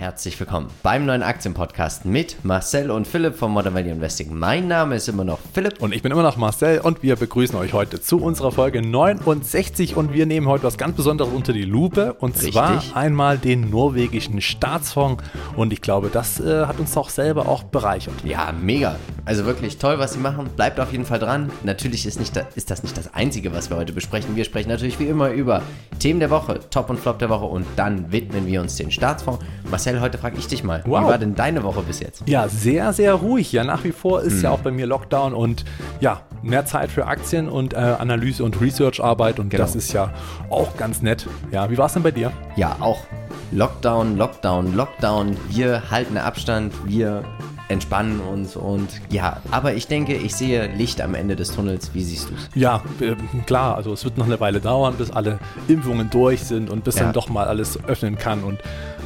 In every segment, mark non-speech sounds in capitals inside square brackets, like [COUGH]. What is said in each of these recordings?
Herzlich willkommen beim neuen Aktienpodcast mit Marcel und Philipp von Modern Value Investing. Mein Name ist immer noch Philipp. Und ich bin immer noch Marcel und wir begrüßen euch heute zu unserer Folge 69 und wir nehmen heute was ganz Besonderes unter die Lupe und Richtig. zwar einmal den norwegischen Staatsfonds und ich glaube, das äh, hat uns auch selber auch bereichert. Ja, mega. Also wirklich toll, was sie machen. Bleibt auf jeden Fall dran. Natürlich ist, nicht da, ist das nicht das Einzige, was wir heute besprechen. Wir sprechen natürlich wie immer über Themen der Woche, Top und Flop der Woche und dann widmen wir uns den Staatsfonds. Marcel, heute frage ich dich mal, Wow. wie war denn deine Woche bis jetzt? Ja, sehr, sehr ruhig. Ja, nach wie vor ist ja auch bei mir Lockdown und ja, mehr Zeit für Aktien und äh, Analyse und Research-Arbeit und Genau. das ist ja auch ganz nett. Ja, wie war es denn bei dir? Ja, auch Lockdown, Lockdown, Lockdown. Wir halten Abstand, wir entspannen uns und ja, aber ich denke, ich sehe Licht am Ende des Tunnels. Wie siehst du es? Ja, äh, klar, also es wird noch eine Weile dauern, bis alle Impfungen durch sind und bis Ja. dann doch mal alles öffnen kann. Und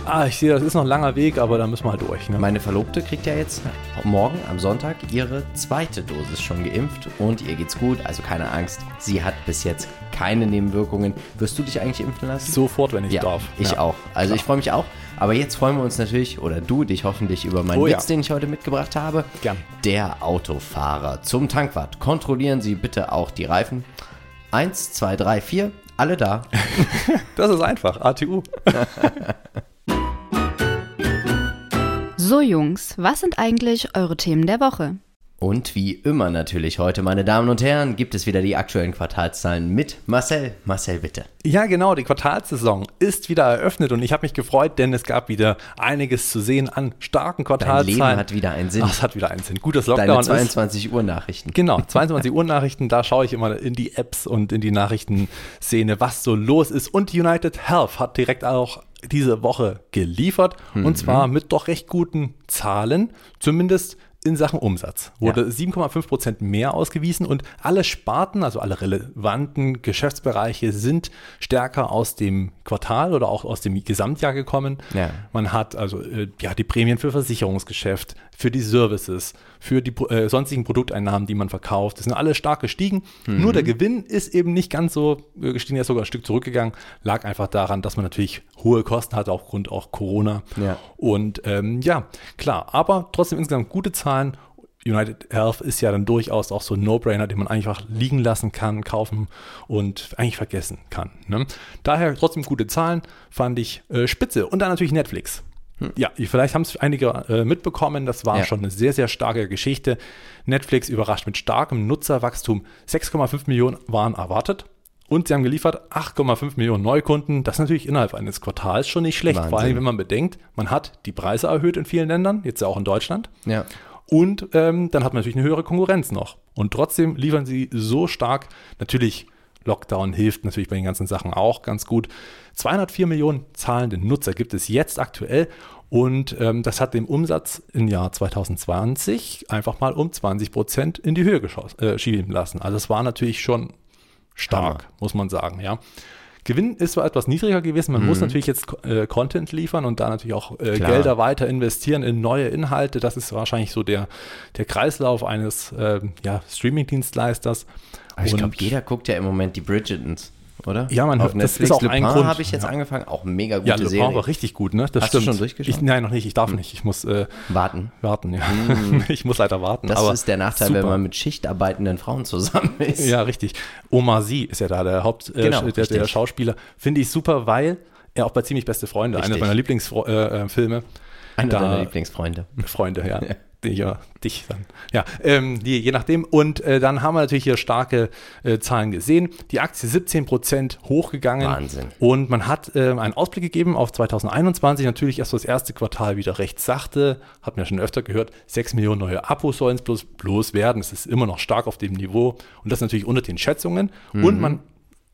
ah, ich sehe, das ist noch ein langer Weg, aber da müssen wir halt durch. Ne? Meine Verlobte kriegt ja jetzt morgen am Sonntag ihre zweite Dosis schon geimpft und ihr geht's gut, also keine Angst. Sie hat bis jetzt keine Nebenwirkungen. Wirst du dich eigentlich impfen lassen? Sofort, wenn ich ja, darf. ich ja. auch. Also ich freue mich auch. Aber jetzt freuen wir uns natürlich, oder du dich hoffentlich, über meinen Oh ja. Witz, den ich heute mitgebracht habe. Gern. Der Autofahrer zum Tankwart. Kontrollieren Sie bitte auch die Reifen. Eins, zwei, drei, vier, alle da. [LAUGHS] Das ist einfach, ATU. [LAUGHS] So Jungs, was sind eigentlich eure Themen der Woche? Und wie immer natürlich heute, meine Damen und Herren, gibt es wieder die aktuellen Quartalszahlen mit Marcel. Marcel, bitte. Ja, genau, die Quartalssaison ist wieder eröffnet und ich habe mich gefreut, denn es gab wieder einiges zu sehen an starken Dein Quartalszahlen. Leben hat wieder einen Sinn. Ach, es hat wieder einen Sinn. Gut, das Deine Lockdown ist 22 Uhr Nachrichten. Genau, 22 Uhr Nachrichten, da schaue ich immer in die Apps und in die Nachrichtenszene, was so los ist. Und United Health hat direkt auch diese Woche geliefert. Und zwar mit doch recht guten Zahlen, zumindest in Sachen Umsatz. Wurde 7,5 Prozent mehr ausgewiesen und alle Sparten, also alle relevanten Geschäftsbereiche sind stärker aus dem Quartal oder auch aus dem Gesamtjahr gekommen. Ja. Man hat also äh, ja, die Prämien für Versicherungsgeschäft, für die Services, für die äh, sonstigen Produkteinnahmen, die man verkauft. Das sind alle stark gestiegen. Nur der Gewinn ist eben nicht ganz so äh, gestiegen, er ist sogar ein Stück zurückgegangen. Lag einfach daran, dass man natürlich hohe Kosten hatte, aufgrund auch Corona. Ja. Und ähm, ja, klar, aber trotzdem insgesamt gute Zahlen. United Health ist ja dann durchaus auch so ein No-Brainer, den man einfach liegen lassen kann, kaufen und eigentlich vergessen kann. Ne? Daher trotzdem gute Zahlen, fand ich äh, spitze. Und dann natürlich Netflix. Ja, vielleicht haben es einige äh, mitbekommen, das war Ja. schon eine sehr, sehr starke Geschichte. Netflix überrascht mit starkem Nutzerwachstum. 6,5 Millionen waren erwartet. Und sie haben geliefert 8,5 Millionen Neukunden. Das ist natürlich innerhalb eines Quartals schon nicht schlecht. Vor Wahnsinn. allem, wenn man bedenkt, man hat die Preise erhöht in vielen Ländern, jetzt ja auch in Deutschland. Ja. Und ähm, dann hat man natürlich eine höhere Konkurrenz noch. Und trotzdem liefern sie so stark. Natürlich, Lockdown hilft natürlich bei den ganzen Sachen auch ganz gut. 204 Millionen zahlende Nutzer gibt es jetzt aktuell. Und ähm, das hat den Umsatz im Jahr 2020 einfach mal um 20 Prozent in die Höhe geschossen, äh, schieben lassen. Also es war natürlich schon stark, Hammer. muss man sagen, ja. Gewinn ist zwar etwas niedriger gewesen, man muss natürlich jetzt äh, Content liefern und da natürlich auch äh. Gelder weiter investieren in neue Inhalte. Das ist wahrscheinlich so der, der Kreislauf eines ähm, ja, Streaming-Dienstleisters. Aber ich glaube, jeder guckt ja im Moment die Bridgertons, oder? Ja, man hört- das Netflix. ist auch ein Grund. habe ich jetzt Ja. angefangen. Auch mega gute Ja, Le Serie. war richtig gut, ne? Das Hast du stimmt. schon durchgeschaut? Ich, nein, noch nicht. Ich darf nicht. Ich muss äh, Warten. warten. Ja. [LAUGHS] ich muss leider warten. Das ist der Nachteil, wenn super. man mit schichtarbeitenden Frauen zusammen [LAUGHS] ist. Ja, richtig. Omar Sy ist ja da der Haupt, äh, Genau, der, der richtig. Schauspieler. Finde ich super, weil er auch bei ziemlich beste Freunde, einer Richtig. meiner Lieblingsfilme, äh. Einer Da- deiner Lieblingsfreunde. Freunde, ja. [LAUGHS] Ja, dich dann. Ja, ähm, die, je nachdem. Und äh, dann haben wir natürlich hier starke äh, Zahlen gesehen. Die Aktie 17% hochgegangen. Wahnsinn. Und man hat ähm, einen Ausblick gegeben auf 2021. Natürlich erst das erste Quartal wieder recht sachte. Hat man ja schon öfter gehört. 6 Millionen neue Abos sollen es bloß, bloß werden. Es ist immer noch stark auf dem Niveau. Und das natürlich unter den Schätzungen. Und man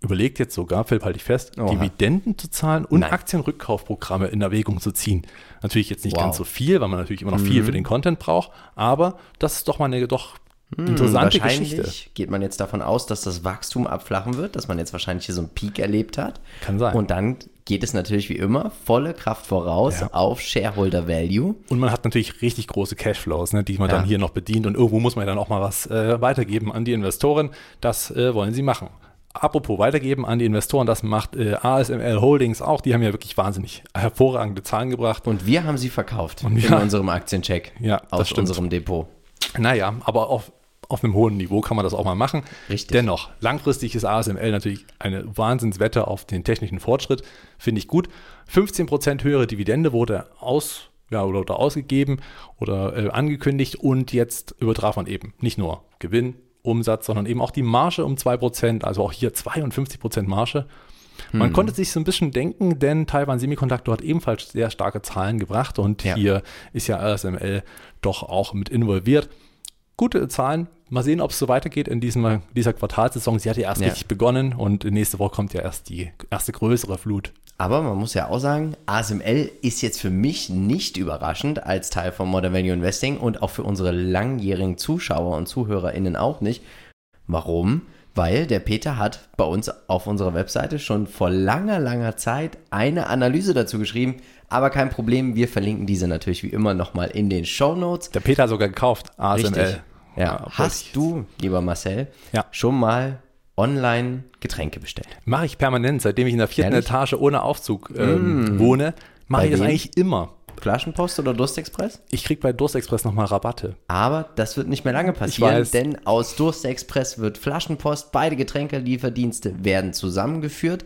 überlegt jetzt sogar, Philipp, halte ich fest, Mhm. Oha. Dividenden zu zahlen und Nein. Aktienrückkaufprogramme in Erwägung zu ziehen. Natürlich jetzt nicht Wow. Mhm. ganz so viel, weil man natürlich immer noch viel für den Content braucht, aber das ist doch mal eine doch interessante Hm, wahrscheinlich Geschichte. geht man jetzt davon aus, dass das Wachstum abflachen wird, dass man jetzt wahrscheinlich hier so einen Peak erlebt hat. Kann sein. Und dann geht es natürlich wie immer volle Kraft voraus Ja. auf Shareholder Value. Und man hat natürlich richtig große Cashflows, ne, die man Ja. dann hier noch bedient und irgendwo muss man ja dann auch mal was äh, weitergeben an die Investoren. Das äh, wollen sie machen. Apropos weitergeben an die Investoren, das macht äh, ASML Holdings auch. Die haben ja wirklich wahnsinnig hervorragende Zahlen gebracht. Und wir haben sie verkauft Und in ja. unserem Aktiencheck Ja, aus unserem Depot. Naja, aber auf, auf einem hohen Niveau kann man das auch mal machen. Richtig. Dennoch, langfristig ist ASML natürlich eine Wahnsinnswette auf den technischen Fortschritt. Finde ich gut. 15% höhere Dividende wurde aus, ja, oder, oder ausgegeben oder äh, angekündigt und jetzt übertraf man eben nicht nur Gewinn, Umsatz, sondern eben auch die Marge um 2%, also auch hier 52% Marge. Man konnte sich so ein bisschen denken, denn Taiwan Semiconductor hat ebenfalls sehr starke Zahlen gebracht und Ja. hier ist ja ASML doch auch mit involviert. Gute Zahlen. Mal sehen, ob es so weitergeht in diesem, dieser Quartalsaison. Sie hat ja erst Ja. richtig begonnen und nächste Woche kommt ja erst die erste größere Flut. Aber man muss ja auch sagen, ASML ist jetzt für mich nicht überraschend als Teil von Modern Value Investing und auch für unsere langjährigen Zuschauer und ZuhörerInnen auch nicht. Warum? Weil der Peter hat bei uns auf unserer Webseite schon vor langer, langer Zeit eine Analyse dazu geschrieben. Aber kein Problem, wir verlinken diese natürlich wie immer nochmal in den Show Notes. Der Peter hat sogar gekauft, ASML. Richtig. Ja. Hast du, lieber Marcel, Ja. schon mal online Getränke bestellt? Mache ich permanent, seitdem ich in der vierten Ehrlich? Mm. Etage ohne Aufzug ähm, wohne, mache ich das wem? eigentlich immer. Flaschenpost oder Durstexpress? Ich kriege bei Durstexpress nochmal Rabatte. Aber das wird nicht mehr lange passieren, weiß. denn aus Durstexpress wird Flaschenpost, beide Getränkelieferdienste werden zusammengeführt.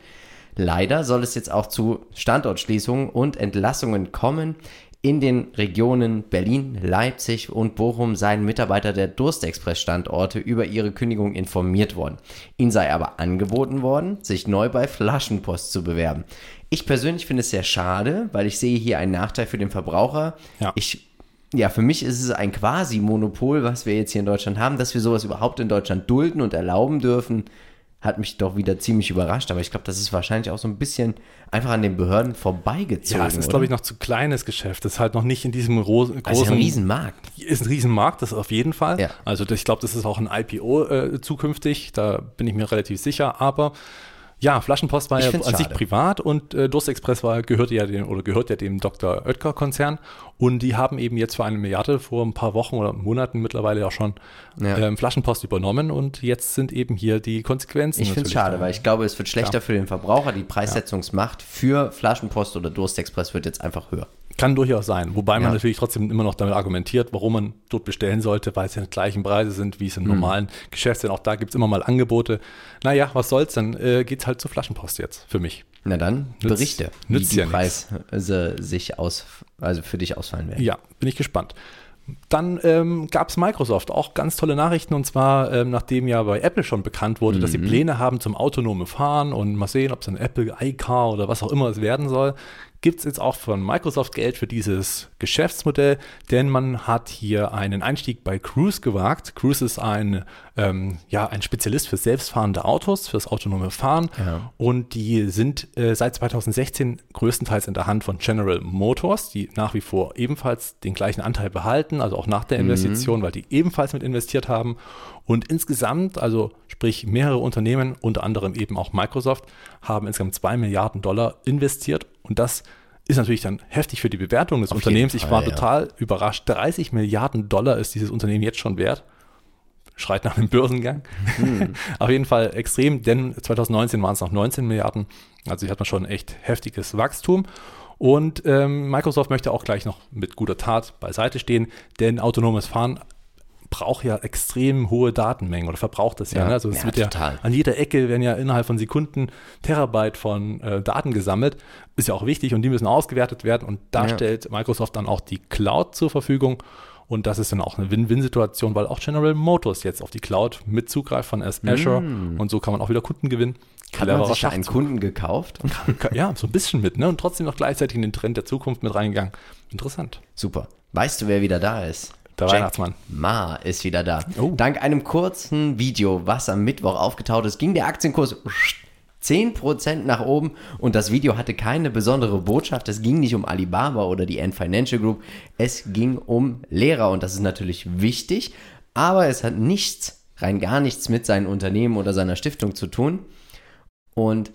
Leider soll es jetzt auch zu Standortschließungen und Entlassungen kommen. In den Regionen Berlin, Leipzig und Bochum seien Mitarbeiter der Durstexpress-Standorte über ihre Kündigung informiert worden. Ihnen sei aber angeboten worden, sich neu bei Flaschenpost zu bewerben. Ich persönlich finde es sehr schade, weil ich sehe hier einen Nachteil für den Verbraucher. Ja. Ich ja, für mich ist es ein Quasi-Monopol, was wir jetzt hier in Deutschland haben, dass wir sowas überhaupt in Deutschland dulden und erlauben dürfen, hat mich doch wieder ziemlich überrascht. Aber ich glaube, das ist wahrscheinlich auch so ein bisschen einfach an den Behörden vorbeigezogen. Ja, es ist, glaube ich, noch zu kleines Geschäft. Es ist halt noch nicht in diesem ro- großen. Das ist ein Riesenmarkt. Ist ein Riesenmarkt, das auf jeden Fall. Ja. Also das- ich glaube, das ist auch ein IPO äh, zukünftig, da bin ich mir relativ sicher. Aber ja, Flaschenpost war ja an sich schade. privat und äh, Durstexpress war, gehörte ja dem oder gehört ja dem Dr. Oetker-Konzern. Und die haben eben jetzt für eine Milliarde vor ein paar Wochen oder Monaten mittlerweile auch schon Ja. ähm, Flaschenpost übernommen und jetzt sind eben hier die Konsequenzen. Ich finde es schade, da. weil ich glaube, es wird schlechter für den Verbraucher. Die Preissetzungsmacht für Flaschenpost oder Durstexpress wird jetzt einfach höher. Kann durchaus sein. Wobei man Ja. natürlich trotzdem immer noch damit argumentiert, warum man dort bestellen sollte, weil es ja die gleichen Preise sind, wie es Hm. im normalen Geschäft sind. Auch da gibt es immer mal Angebote. Naja, was soll's, dann äh, geht's halt zur Flaschenpost jetzt für mich. Na dann, Nützt- berichte, wie nützt die ja nix. Preise sich aus, also für dich ausfallen werden. Ja, bin ich gespannt. Dann ähm, gab es Microsoft auch ganz tolle Nachrichten und zwar, ähm, nachdem ja bei Apple schon bekannt wurde, dass sie Mhm. Pläne haben zum autonomen Fahren und mal sehen, ob es ein Apple iCar oder was auch immer es werden soll, gibt es jetzt auch von Microsoft Geld für dieses Geschäftsmodell, denn man hat hier einen Einstieg bei Cruise gewagt. Cruise ist ein, ähm, ja, ein Spezialist für selbstfahrende Autos, fürs autonome Fahren Ja. und die sind äh, seit 2016 größtenteils in der Hand von General Motors, die nach wie vor ebenfalls den gleichen Anteil behalten, also auch nach der Investition, weil die ebenfalls mit investiert haben. Und insgesamt, also sprich mehrere Unternehmen, unter anderem eben auch Microsoft, haben insgesamt zwei Milliarden Dollar investiert. Und das ist natürlich dann heftig für die Bewertung des Auf Unternehmens. Ich Fall, war ja. total überrascht. 30 Milliarden Dollar ist dieses Unternehmen jetzt schon wert schreit nach einem Börsengang. Hm. [LAUGHS] Auf jeden Fall extrem, denn 2019 waren es noch 19 Milliarden. Also hier hat man schon echt heftiges Wachstum. Und ähm, Microsoft möchte auch gleich noch mit guter Tat beiseite stehen, denn autonomes Fahren braucht ja extrem hohe Datenmengen oder verbraucht das ja. Ja. ne? Also es Ja, wird ja total. an jeder Ecke werden ja innerhalb von Sekunden Terabyte von äh, Daten gesammelt. Ist ja auch wichtig und die müssen ausgewertet werden. Und da stellt Microsoft dann auch die Cloud zur Verfügung. Und das ist dann auch eine Win-Win-Situation, weil auch General Motors jetzt auf die Cloud mit zugreift von Azure und so kann man auch wieder Kunden gewinnen. Mm. Hat man sich einen. Kunden gekauft? [LAUGHS] Ja, so ein bisschen mit, ne? Und trotzdem noch gleichzeitig in den Trend der Zukunft mit reingegangen. Interessant. Super. Weißt du, wer wieder da ist? Der Jack Weihnachtsmann. Ma ist wieder da. Oh. Dank einem kurzen Video, was am Mittwoch aufgetaucht ist, ging der Aktienkurs 10% nach oben und das Video hatte keine besondere Botschaft. Es ging nicht um Alibaba oder die Ant Financial Group. Es ging um Lehrer und das ist natürlich wichtig, aber es hat nichts, rein gar nichts mit seinem Unternehmen oder seiner Stiftung zu tun. Und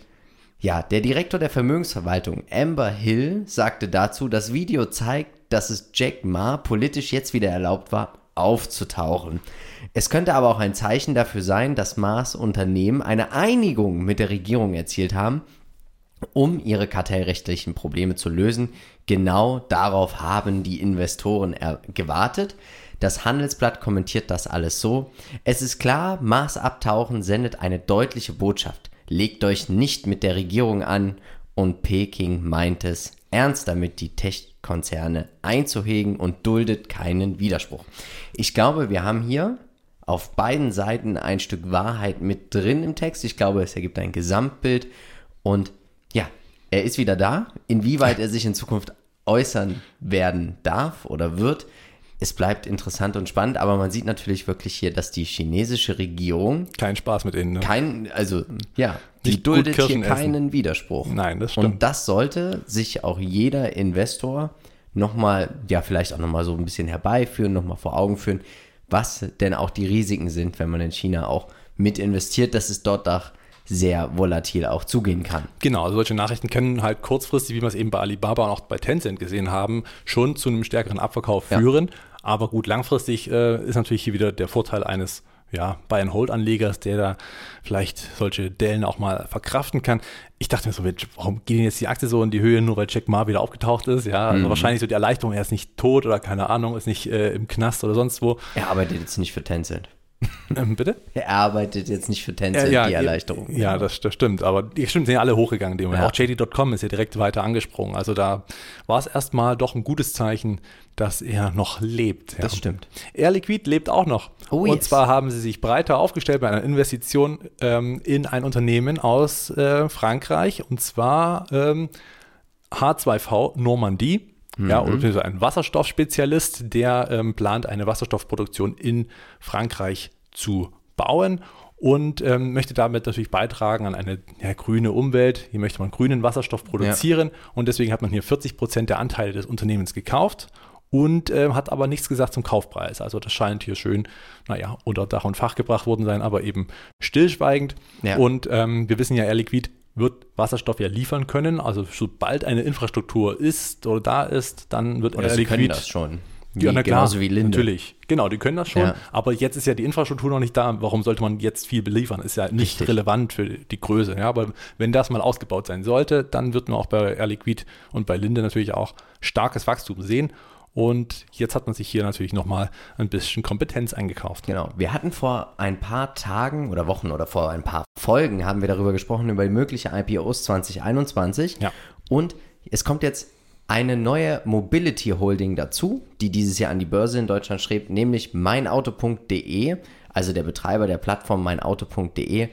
ja, der Direktor der Vermögensverwaltung, Amber Hill, sagte dazu, das Video zeigt, dass es Jack Ma politisch jetzt wieder erlaubt war, aufzutauchen. Es könnte aber auch ein Zeichen dafür sein, dass Mars-Unternehmen eine Einigung mit der Regierung erzielt haben, um ihre kartellrechtlichen Probleme zu lösen. Genau darauf haben die Investoren gewartet. Das Handelsblatt kommentiert das alles so. Es ist klar, Mars abtauchen sendet eine deutliche Botschaft. Legt euch nicht mit der Regierung an und Peking meint es ernst damit, die Tech-Konzerne einzuhegen und duldet keinen Widerspruch. Ich glaube, wir haben hier auf beiden Seiten ein Stück Wahrheit mit drin im Text. Ich glaube, es ergibt ein Gesamtbild und ja, er ist wieder da. Inwieweit er sich in Zukunft äußern werden darf oder wird, es bleibt interessant und spannend, aber man sieht natürlich wirklich hier, dass die chinesische Regierung kein Spaß mit ihnen. Ne? Kein, also ja, die duldet hier keinen. Widerspruch. Nein, das stimmt. Und das sollte sich auch jeder Investor nochmal, ja, vielleicht auch nochmal so ein bisschen herbeiführen, nochmal vor Augen führen, was denn auch die Risiken sind, wenn man in China auch mit investiert, dass es dort auch sehr volatil auch zugehen kann. Genau, also solche Nachrichten können halt kurzfristig, wie wir es eben bei Alibaba und auch bei Tencent gesehen haben, schon zu einem stärkeren Abverkauf führen. Aber gut, langfristig äh, ist natürlich hier wieder der Vorteil eines ja, Buy-and-Hold-Anlegers, der da vielleicht solche Dellen auch mal verkraften kann. Ich dachte mir so, warum geht denn jetzt die Aktie so in die Höhe, nur weil Jack Ma wieder aufgetaucht ist? Ja, also mhm. wahrscheinlich so die Erleichterung, er ist nicht tot oder keine Ahnung, ist nicht äh, im Knast oder sonst wo. Er arbeitet jetzt nicht für Tencent. [LAUGHS] Bitte? Er arbeitet jetzt nicht für Tencent, ja, die Erleichterung. Ja, das, das, stimmt. Aber die stimmt, sind ja alle hochgegangen. Ja. Auch JD.com ist ja direkt weiter angesprungen. Also da war es erstmal doch ein gutes Zeichen, dass er noch lebt. Ja. Das stimmt. Air Liquid lebt auch noch. Oh, Und yes. zwar haben sie sich breiter aufgestellt bei einer Investition ähm, in ein Unternehmen aus äh, Frankreich. Und zwar ähm, H2V Normandie. Ja, oder mhm. ein Wasserstoffspezialist, der ähm, plant, eine Wasserstoffproduktion in Frankreich zu bauen und ähm, möchte damit natürlich beitragen an eine ja, grüne Umwelt. Hier möchte man grünen Wasserstoff produzieren ja. und deswegen hat man hier 40 Prozent der Anteile des Unternehmens gekauft und äh, hat aber nichts gesagt zum Kaufpreis. Also das scheint hier schön, naja, unter Dach und Fach gebracht worden sein, aber eben stillschweigend. Ja. Und ähm, wir wissen ja, Air Liquid wird Wasserstoff ja liefern können. Also sobald eine Infrastruktur ist oder da ist, dann wird oder Air Liquid können das schon. Wie, ja, na klar, genauso wie Linde. Natürlich. Genau, die können das schon. Ja. Aber jetzt ist ja die Infrastruktur noch nicht da. Warum sollte man jetzt viel beliefern? Ist ja nicht Richtig. relevant für die Größe. Ja, aber wenn das mal ausgebaut sein sollte, dann wird man auch bei Air Liquid und bei Linde natürlich auch starkes Wachstum sehen. Und jetzt hat man sich hier natürlich nochmal ein bisschen Kompetenz eingekauft. Genau. Wir hatten vor ein paar Tagen oder Wochen oder vor ein paar Folgen haben wir darüber gesprochen, über die mögliche IPOs 2021. Ja. Und es kommt jetzt eine neue Mobility Holding dazu, die dieses Jahr an die Börse in Deutschland schreibt, nämlich meinauto.de, also der Betreiber der Plattform meinauto.de,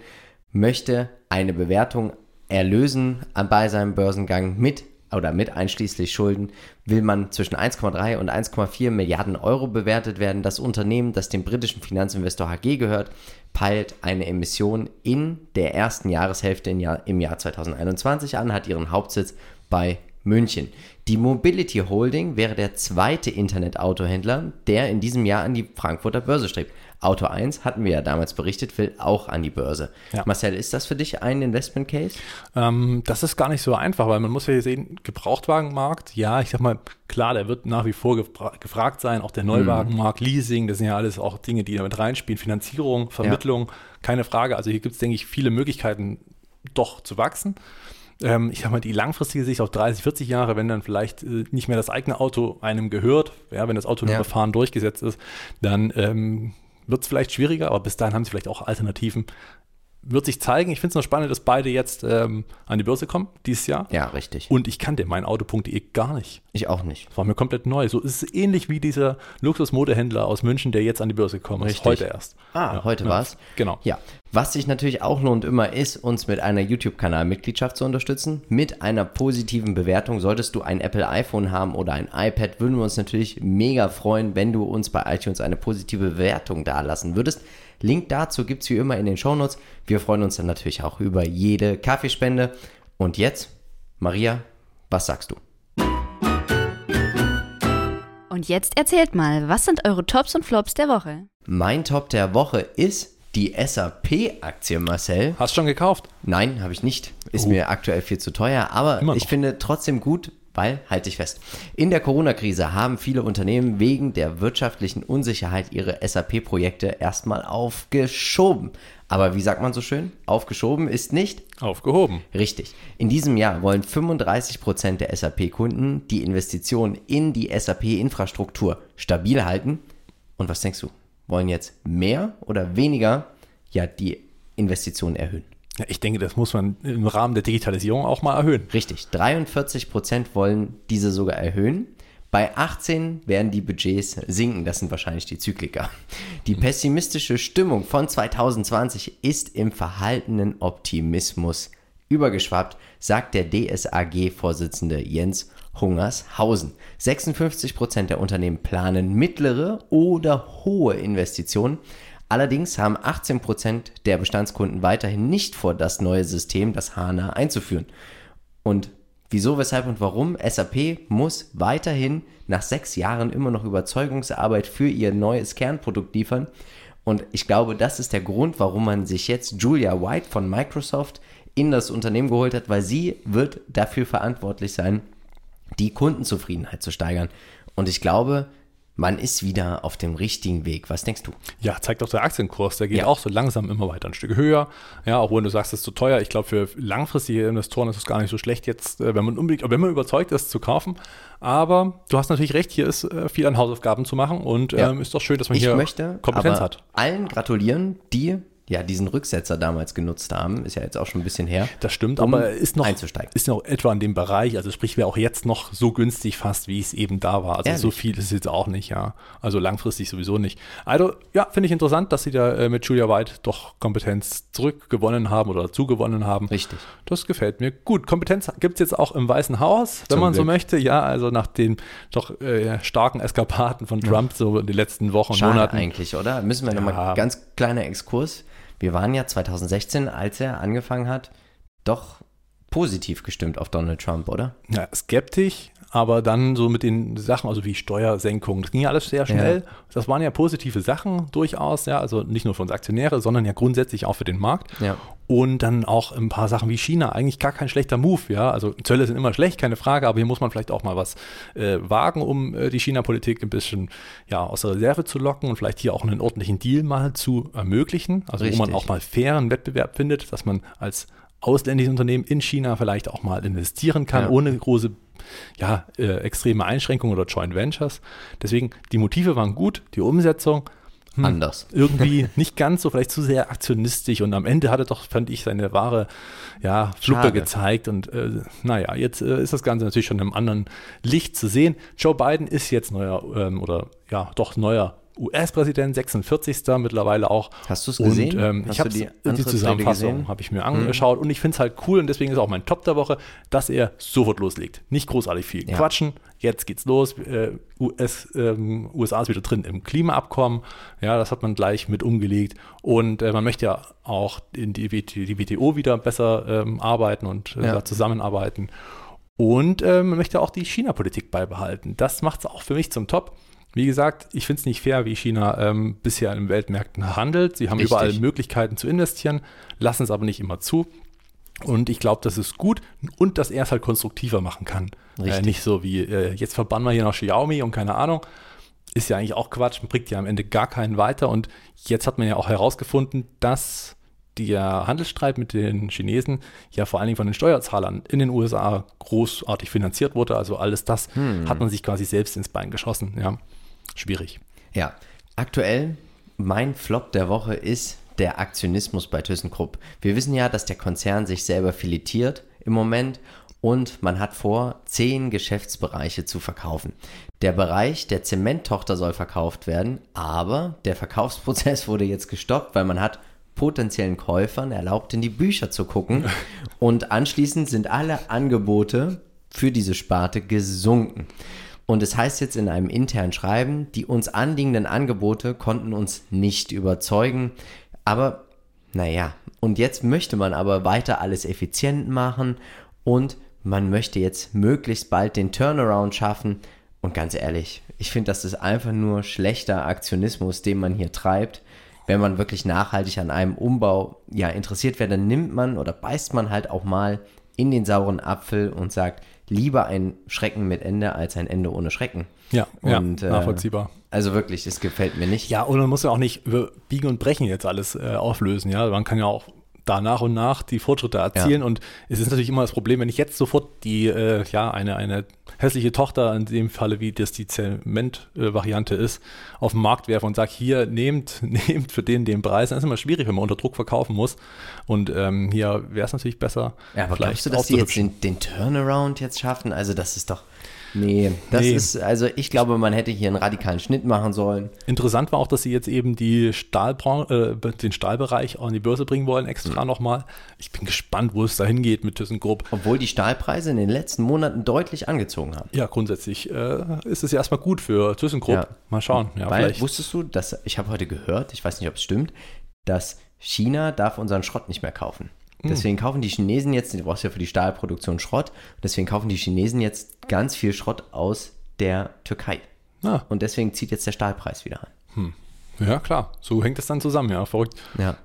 möchte eine Bewertung erlösen bei seinem Börsengang mit oder mit einschließlich Schulden will man zwischen 1,3 und 1,4 Milliarden Euro bewertet werden. Das Unternehmen, das dem britischen Finanzinvestor HG gehört, peilt eine Emission in der ersten Jahreshälfte im Jahr, im Jahr 2021 an, hat ihren Hauptsitz bei München. Die Mobility Holding wäre der zweite Internetautohändler, der in diesem Jahr an die Frankfurter Börse strebt. Auto 1 hatten wir ja damals berichtet, will auch an die Börse. Ja. Marcel, ist das für dich ein Investment Case? Ähm, das ist gar nicht so einfach, weil man muss ja sehen, Gebrauchtwagenmarkt, ja, ich sag mal, klar, der wird nach wie vor gefra gefragt sein, auch der Neuwagenmarkt, mhm. Leasing, das sind ja alles auch Dinge, die damit reinspielen, Finanzierung, Vermittlung, ja. keine Frage. Also hier gibt es, denke ich, viele Möglichkeiten, doch zu wachsen ähm, ich sag mal, die langfristige Sicht auf 30, 40 Jahre, wenn dann vielleicht äh, nicht mehr das eigene Auto einem gehört, ja, wenn das autonomes ja. Fahren durchgesetzt ist, dann ähm, wird es vielleicht schwieriger, aber bis dahin haben sie vielleicht auch Alternativen wird sich zeigen. Ich finde es nur spannend, dass beide jetzt ähm, an die Börse kommen dieses Jahr. Ja, richtig. Und ich kannte meinauto.de gar nicht. Ich auch nicht. Das war mir komplett neu. So ist es ähnlich wie dieser Luxusmodehändler aus München, der jetzt an die Börse kommt. Richtig. Heute erst. Ah, ja, heute ja. es. Genau. Ja. Was sich natürlich auch lohnt immer ist, uns mit einer YouTube-Kanal-Mitgliedschaft zu unterstützen. Mit einer positiven Bewertung. Solltest du ein Apple iPhone haben oder ein iPad, würden wir uns natürlich mega freuen, wenn du uns bei iTunes eine positive Bewertung dalassen würdest. Link dazu gibt es wie immer in den Shownotes. Wir freuen uns dann natürlich auch über jede Kaffeespende. Und jetzt, Maria, was sagst du? Und jetzt erzählt mal, was sind eure Tops und Flops der Woche? Mein Top der Woche ist die SAP-Aktie, Marcel. Hast du schon gekauft? Nein, habe ich nicht. Ist uh. mir aktuell viel zu teuer, aber ich finde trotzdem gut, Weil, halt dich fest, in der Corona-Krise haben viele Unternehmen wegen der wirtschaftlichen Unsicherheit ihre SAP-Projekte erstmal aufgeschoben. Aber wie sagt man so schön? Aufgeschoben ist nicht Aufgehoben. Richtig. In diesem Jahr wollen 35% der SAP-Kunden die Investition in die SAP-Infrastruktur stabil halten. Und was denkst du? Wollen jetzt mehr oder weniger ja die Investitionen erhöhen? Ja, ich denke, das muss man im Rahmen der Digitalisierung auch mal erhöhen. Richtig. 43% wollen diese sogar erhöhen. Bei 18 werden die Budgets sinken, das sind wahrscheinlich die Zykliker. Die pessimistische Stimmung von 2020 ist im verhaltenen Optimismus übergeschwappt, sagt der DSAG-Vorsitzende Jens Hungershausen. 56% der Unternehmen planen mittlere oder hohe Investitionen. Allerdings haben 18% der Bestandskunden weiterhin nicht vor, das neue System, das HANA, einzuführen. Und wieso, weshalb und warum? SAP muss weiterhin nach sechs Jahren immer noch Überzeugungsarbeit für ihr neues Kernprodukt liefern. Und ich glaube, das ist der Grund, warum man sich jetzt Julia White von Microsoft in das Unternehmen geholt hat, weil sie wird dafür verantwortlich sein, die Kundenzufriedenheit zu steigern. Und ich glaube, man ist wieder auf dem richtigen Weg. Was denkst du? Ja, zeigt auch der Aktienkurs. Der geht Ja. auch so langsam immer weiter ein Stück höher. Ja, auch wenn du sagst, es ist zu teuer. Ich glaube, für langfristige Investoren ist es gar nicht so schlecht jetzt, äh, wenn man unbedingt, wenn man überzeugt ist, zu kaufen. Aber du hast natürlich recht, hier ist äh, viel an Hausaufgaben zu machen und Ja. ähm, ist doch schön, dass man Ich hier möchte Kompetenz hat. allen gratulieren, die ja diesen Rücksetzer damals genutzt haben. Ist ja jetzt auch schon ein bisschen her. Das stimmt, um aber ist noch, einzusteigen. ist noch etwa in dem Bereich, also sprich, wäre auch jetzt noch so günstig fast, wie es eben da war. Also Ehrlich? so viel ist jetzt auch nicht, ja. Also langfristig sowieso nicht. Also, ja, finde ich interessant, dass sie da äh, mit Julia White doch Kompetenz zurückgewonnen haben oder zugewonnen haben. Richtig. Das gefällt mir. Gut, Kompetenz gibt es jetzt auch im Weißen Haus, wenn Zum man so Glück. möchte. Ja, also nach den doch äh, starken Eskapaden von Trump so in den letzten Wochen und Monaten. eigentlich, oder? Müssen wir Ja. nochmal ganz kleiner Exkurs. Wir waren ja 2016, als er angefangen hat, doch positiv gestimmt auf Donald Trump, oder? Ja, skeptisch, aber dann so mit den Sachen, also wie Steuersenkung, das ging ja alles sehr schnell. Das waren ja positive Sachen durchaus, ja, also nicht nur für uns Aktionäre, sondern ja grundsätzlich auch für den Markt. Ja. Und dann auch ein paar Sachen wie China, eigentlich gar kein schlechter Move, ja. Also Zölle sind immer schlecht, keine Frage, aber hier muss man vielleicht auch mal was äh, wagen, um äh, die China-Politik ein bisschen ja, aus der Reserve zu locken und vielleicht hier auch einen ordentlichen Deal mal zu ermöglichen. Also wo man Richtig. auch mal fairen Wettbewerb findet, dass man als ausländisches Unternehmen in China vielleicht auch mal investieren kann, Ja. ohne große ja, äh, extreme Einschränkungen oder Joint Ventures. Deswegen, die Motive waren gut, die Umsetzung hm, Anders. irgendwie [LAUGHS] nicht ganz so, vielleicht zu sehr aktionistisch und am Ende hat er doch, fand ich, seine wahre ja, Fluppe gezeigt und äh, naja, jetzt äh, ist das Ganze natürlich schon im anderen Licht zu sehen. Joe Biden ist jetzt neuer ähm, oder ja, doch neuer US-Präsident, 46. mittlerweile auch. Hast du's Und, gesehen? Ähm, ich du habe die die, Zusammenfassung habe ich mir angeschaut und ich finde es halt cool und deswegen ist auch mein Top der Woche, dass er sofort loslegt. Nicht großartig viel Ja. quatschen. Jetzt geht's los. Äh, US, ähm, USA ist wieder drin im Klimaabkommen. Ja, das hat man gleich mit umgelegt. Und äh, man möchte ja auch in die, die WTO wieder besser ähm, arbeiten und äh, Ja. zusammenarbeiten. Und äh, man möchte auch die China-Politik beibehalten. Das macht es auch für mich zum Top. Wie gesagt, ich finde es nicht fair, wie China ähm, bisher in den Weltmärkten handelt. Sie haben Richtig. überall Möglichkeiten zu investieren, lassen es aber nicht immer zu. Und ich glaube, das ist gut und dass er es halt konstruktiver machen kann. Äh, nicht so wie, äh, jetzt verbannen wir hier noch Xiaomi und keine Ahnung. Ist ja eigentlich auch Quatsch, bringt ja am Ende gar keinen weiter. Und jetzt hat man ja auch herausgefunden, dass der Handelsstreit mit den Chinesen ja vor allen Dingen von den Steuerzahlern in den USA großartig finanziert wurde. Also alles das hat man sich quasi selbst ins Bein geschossen. Ja, schwierig. Ja, aktuell mein Flop der Woche ist der Aktionismus bei ThyssenKrupp. Wir wissen ja, dass der Konzern sich selber filetiert im Moment und man hat vor, zehn Geschäftsbereiche zu verkaufen. Der Bereich der Zementtochter soll verkauft werden, aber der Verkaufsprozess [LAUGHS] wurde jetzt gestoppt, weil man hat potenziellen Käufern erlaubt, in die Bücher zu gucken [LAUGHS] und anschließend sind alle Angebote für diese Sparte gesunken. Und es heißt jetzt in einem internen Schreiben, die uns anliegenden Angebote konnten uns nicht überzeugen. Aber naja, und jetzt möchte man aber weiter alles effizient machen und man möchte jetzt möglichst bald den Turnaround schaffen. Und ganz ehrlich, ich finde, das ist einfach nur schlechter Aktionismus, den man hier treibt. Wenn man wirklich nachhaltig an einem Umbau ja, interessiert wäre, dann nimmt man oder beißt man halt auch mal in den sauren Apfel und sagt, lieber ein Schrecken mit Ende als ein Ende ohne Schrecken. Ja, Und, ja äh, nachvollziehbar. Also wirklich, es gefällt mir nicht. Ja, und man muss ja auch nicht über Biegen und Brechen jetzt alles äh, auflösen. Ja, man kann ja auch da nach und nach die Fortschritte erzielen. Und es ist natürlich immer das Problem, wenn ich jetzt sofort die, äh, ja, eine, eine hässliche Tochter, in dem Falle, wie das die Zement-Variante ist, auf den Markt werfe und sage, hier, nehmt, [LAUGHS] nehmt für den den Preis, dann ist immer schwierig, wenn man unter Druck verkaufen muss. Und ähm, hier wäre es natürlich besser, Ja, aber glaubst du, dass die jetzt den, den Turnaround jetzt schaffen? Also das ist doch. Nee, das Nee. ist, also ich glaube, man hätte hier einen radikalen Schnitt machen sollen. Interessant war auch, dass sie jetzt eben die Stahlbran äh, den Stahlbereich an die Börse bringen wollen, extra Mhm. nochmal. Ich bin gespannt, wo es dahin geht mit ThyssenKrupp. Obwohl die Stahlpreise in den letzten Monaten deutlich angezogen haben. Ja, grundsätzlich äh, ist es ja erstmal gut für ThyssenKrupp. Ja. Mal schauen. Ja, Weil, vielleicht. wusstest du, dass, ich habe heute gehört, ich weiß nicht, ob es stimmt, dass China darf unseren Schrott nicht mehr kaufen. Hm. Deswegen kaufen die Chinesen jetzt, du brauchst ja für die Stahlproduktion Schrott, deswegen kaufen die Chinesen jetzt ganz viel Schrott aus der Türkei. Ah, Und deswegen zieht jetzt der Stahlpreis wieder an. ja, klar. So hängt es dann zusammen. Ja, verrückt. Ja.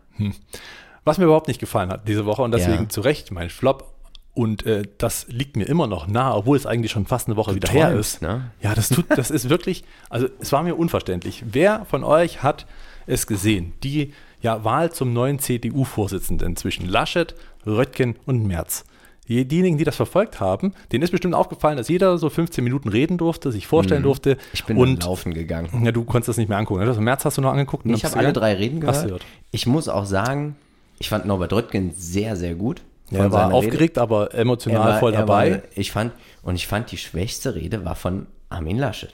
Was mir überhaupt nicht gefallen hat diese Woche und deswegen Ja. zu Recht mein Flop. Und äh, das liegt mir immer noch nahe, obwohl es eigentlich schon fast eine Woche wieder her träumst, ist. ne? Ja, das tut, das ist wirklich, also es war mir unverständlich. Wer von euch hat es gesehen? Die ja, Wahl zum neuen CDU-Vorsitzenden zwischen Laschet, Röttgen und Merz. Die- Diejenigen, die das verfolgt haben, denen ist bestimmt aufgefallen, dass jeder so 15 Minuten reden durfte, sich vorstellen durfte. Mhm. Ich bin und laufen gegangen. ja, du konntest das nicht mehr angucken. Also Merz hast du noch angeguckt? und Ich habe alle drei Reden gehört. gehört. Ich muss auch sagen, ich fand Norbert Röttgen sehr, sehr gut. Ja, er war aufgeregt, aber Rede. Er emotional war- voll dabei. War, ich fand, und ich fand, die schwächste Rede war von Armin Laschet.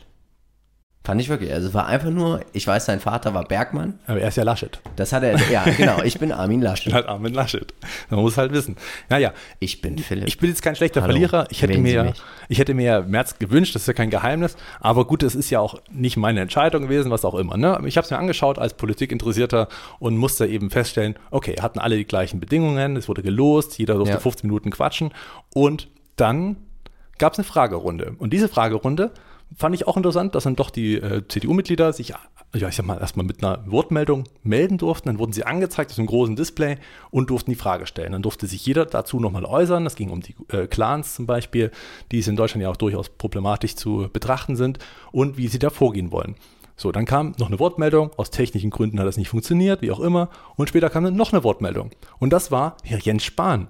Fand ich wirklich. Also es war einfach nur, ich weiß, sein Vater war Bergmann. aber er ist ja Laschet. Das hat er, ja, genau, ich bin Armin Laschet. [LAUGHS] Halt Armin Laschet. Man muss halt wissen. Naja, Ich bin Philipp. ich bin jetzt kein schlechter Hallo, Verlierer. Ich hätte, wählen mir, ich hätte mir März gewünscht, das ist ja kein Geheimnis. Aber gut, es ist ja auch nicht meine Entscheidung gewesen, was auch immer. Ne? Ich habe es mir angeschaut als Politikinteressierter und musste eben feststellen, okay, hatten alle die gleichen Bedingungen, es wurde gelost, jeder durfte Ja. 15 Minuten quatschen. Und dann gab es eine Fragerunde. Und diese Fragerunde fand ich auch interessant, dass dann doch die äh, CDU-Mitglieder sich, ja, ich sag mal, erstmal mit einer Wortmeldung melden durften. Dann wurden sie angezeigt auf einem großen Display und durften die Frage stellen. Dann durfte sich jeder dazu nochmal äußern. Es ging um die äh, Clans zum Beispiel, die es in Deutschland ja auch durchaus problematisch zu betrachten sind und wie sie da vorgehen wollen. So, dann kam noch eine Wortmeldung. Aus technischen Gründen hat das nicht funktioniert, wie auch immer. Und später kam dann noch eine Wortmeldung. Und das war Herr Jens Spahn.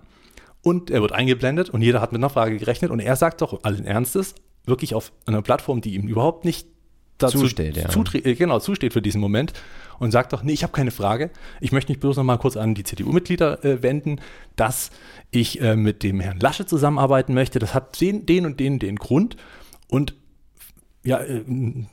Und er wird eingeblendet und jeder hat mit einer Frage gerechnet und er sagt doch allen Ernstes, wirklich auf einer Plattform, die ihm überhaupt nicht dazu Zusteht, ja. zutre- äh, genau, zusteht für diesen Moment und sagt doch, nee, ich habe keine Frage. Ich möchte mich bloß noch mal kurz an die CDU-Mitglieder äh, wenden, dass ich äh, mit dem Herrn Lasche zusammenarbeiten möchte. Das hat den, den und den, den Grund und ja, äh,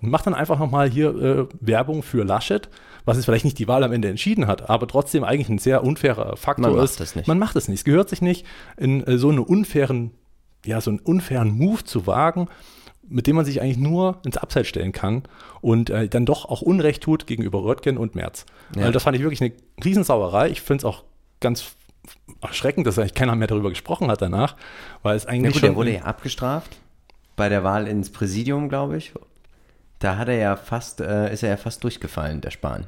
macht dann einfach nochmal hier äh, Werbung für Laschet, was es vielleicht nicht die Wahl am Ende entschieden hat, aber trotzdem eigentlich ein sehr unfairer Faktor Man macht ist. das nicht. Man macht es nicht. Es gehört sich nicht, in so einen unfairen, ja, so einen unfairen Move zu wagen, mit dem man sich eigentlich nur ins Abseits stellen kann und äh, dann doch auch Unrecht tut gegenüber Röttgen und Merz. Ja. Also das fand ich wirklich eine Riesensauerei. Ich finde es auch ganz erschreckend, dass eigentlich keiner mehr darüber gesprochen hat danach, weil es eigentlich gut, schon er wurde ja abgestraft bei der Wahl ins Präsidium, glaube ich. Da hat er ja fast, äh, ist er ja fast durchgefallen, der Spahn.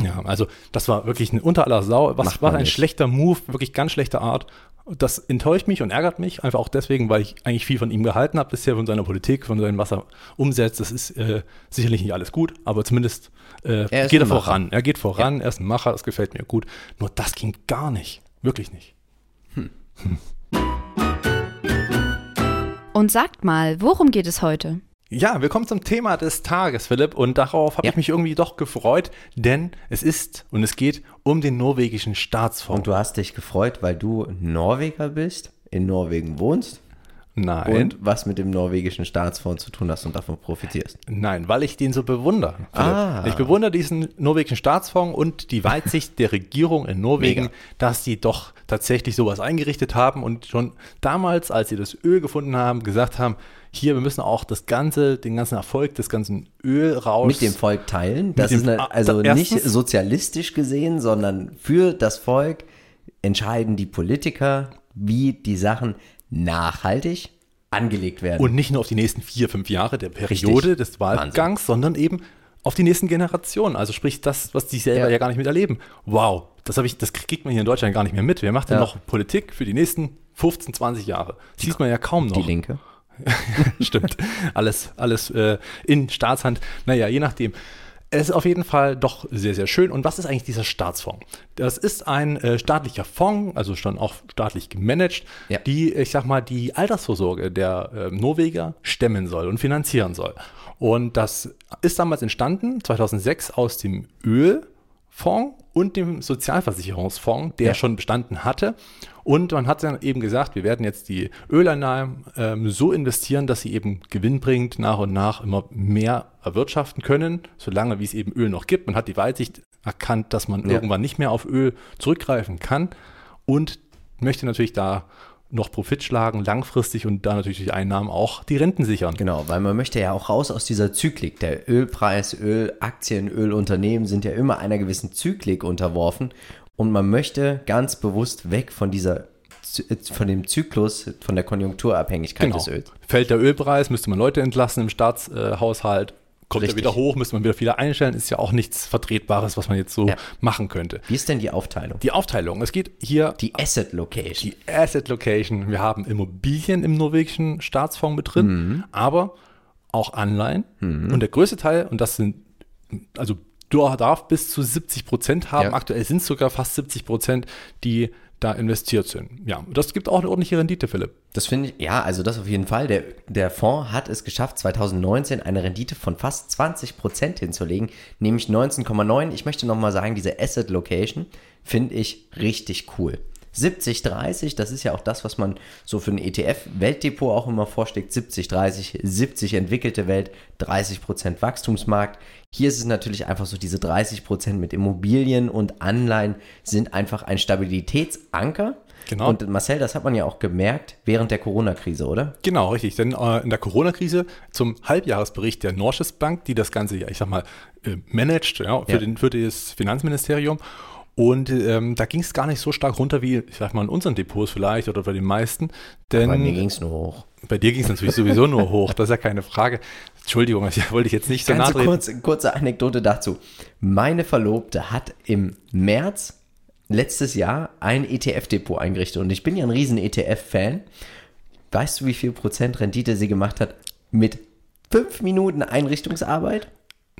Ja, also das war wirklich eine unter aller Sau. Was Macht war ein nicht. schlechter Move, wirklich ganz schlechte Art. Das enttäuscht mich und ärgert mich, einfach auch deswegen, weil ich eigentlich viel von ihm gehalten habe bisher, von seiner Politik, von seinem, was er umsetzt. Das ist äh, sicherlich nicht alles gut, aber zumindest äh, Er geht er voran. Er geht voran, er ist ein Macher, das gefällt mir gut. Nur das ging gar nicht. Wirklich nicht. Und sagt mal, worum geht es heute? Ja, wir kommen zum Thema des Tages, Philipp, und darauf habe Ja. ich mich irgendwie doch gefreut, denn es ist und es geht um den norwegischen Staatsfonds. Und du hast dich gefreut, weil du Norweger bist, in Norwegen wohnst Nein. und was mit dem norwegischen Staatsfonds zu tun hast und davon profitierst. Nein, weil ich den so bewundere. Philipp. Ah. Ich bewundere diesen norwegischen Staatsfonds und die Weitsicht der Regierung in Norwegen, Mega. dass die doch tatsächlich sowas eingerichtet haben und schon damals, als sie das Öl gefunden haben, gesagt haben, hier, wir müssen auch das ganze, den ganzen Erfolg des ganzen Ölrauschs Mit dem Volk teilen. Das dem- ist eine, also da- nicht erstens- sozialistisch gesehen, sondern für das Volk entscheiden die Politiker, wie die Sachen nachhaltig angelegt werden. Und nicht nur auf die nächsten vier, fünf Jahre der Periode Richtig. des Wahlgangs, sondern eben auf die nächsten Generationen. Also sprich das, was die selber Ja. ja, gar nicht miterleben. Wow, das, ich, das kriegt man hier in Deutschland gar nicht mehr mit. Wer macht denn Ja. noch Politik für die nächsten 15, 20 Jahre? Das sieht man ja kaum noch. die Linke. [LAUGHS] Stimmt. Alles, alles äh, in Staatshand. Naja, je nachdem. Es ist auf jeden Fall doch sehr, sehr schön. Und was ist eigentlich dieser Staatsfonds? Das ist ein äh, staatlicher Fonds, also schon auch staatlich gemanagt, Ja. die, ich sag mal, die Altersvorsorge der äh, Norweger stemmen soll und finanzieren soll. Und das ist damals entstanden, 2006, aus dem Ölfonds und dem Sozialversicherungsfonds, der Ja. schon bestanden hatte. Und man hat dann eben gesagt, wir werden jetzt die Öleinnahmen ähm, so investieren, dass sie eben gewinnbringend nach und nach immer mehr erwirtschaften können, solange wie es eben Öl noch gibt. Man hat die Weitsicht erkannt, dass man Ja. irgendwann nicht mehr auf Öl zurückgreifen kann und möchte natürlich da noch Profit schlagen, langfristig und da natürlich die Einnahmen auch die Renten sichern. Genau, weil man möchte ja auch raus aus dieser Zyklik. Der Ölpreis, Ölaktien, Ölunternehmen sind ja immer einer gewissen Zyklik unterworfen und man möchte ganz bewusst weg von dieser äh, von dem Zyklus, von der Konjunkturabhängigkeit Genau. des Öls. Fällt der Ölpreis, müsste man Leute entlassen im Staatshaushalt. Kommt er Richtig. wieder hoch, müsste man wieder viele einstellen. Ist ja auch nichts Vertretbares, was man jetzt so Ja. machen könnte. Wie ist denn die Aufteilung? Die Aufteilung. Es geht hier Die Asset Location. die Asset Location. Wir haben Immobilien im norwegischen Staatsfonds mit drin, Mhm. aber auch Anleihen. Und der größte Teil, und das sind, also du darf bis zu 70 Prozent haben. Ja. Aktuell sind es sogar fast 70 Prozent, die da investiert sind. Ja, das gibt auch eine ordentliche Rendite, Philipp. Das finde ich, ja, also das auf jeden Fall. Der, der Fonds hat es geschafft, 2019 eine Rendite von fast 20 Prozent hinzulegen, nämlich 19,9. Ich möchte nochmal sagen, diese Asset Location finde ich richtig cool. 70, 30, das ist ja auch das, was man so für ein ETF-Weltdepot auch immer vorschlägt. 70, 30, 70 entwickelte Welt, 30 Prozent Wachstumsmarkt. Hier ist es natürlich einfach so, diese 30 Prozent mit Immobilien und Anleihen sind einfach ein Stabilitätsanker. Genau. Und Marcel, das hat man ja auch gemerkt während der Corona-Krise, oder? Genau, richtig. Denn äh, in der Corona-Krise zum Halbjahresbericht der Norges Bank, die das Ganze, ja, ich sag mal, äh, managt ja, für, Ja. Den, für das Finanzministerium. Und ähm, da ging es gar nicht so stark runter wie, ich sag mal, in unseren Depots vielleicht oder bei den meisten. Denn Bei mir ging es nur hoch. bei dir ging es natürlich sowieso nur hoch, das ist ja keine Frage. Entschuldigung, ich wollte ich jetzt nicht so treten. kurz, kurze Anekdote dazu. Meine Verlobte hat im März letztes Jahr ein ETF-Depot eingerichtet und ich bin ja ein riesen ETF-Fan. Weißt du, wie viel Prozent Rendite sie gemacht hat mit fünf Minuten Einrichtungsarbeit?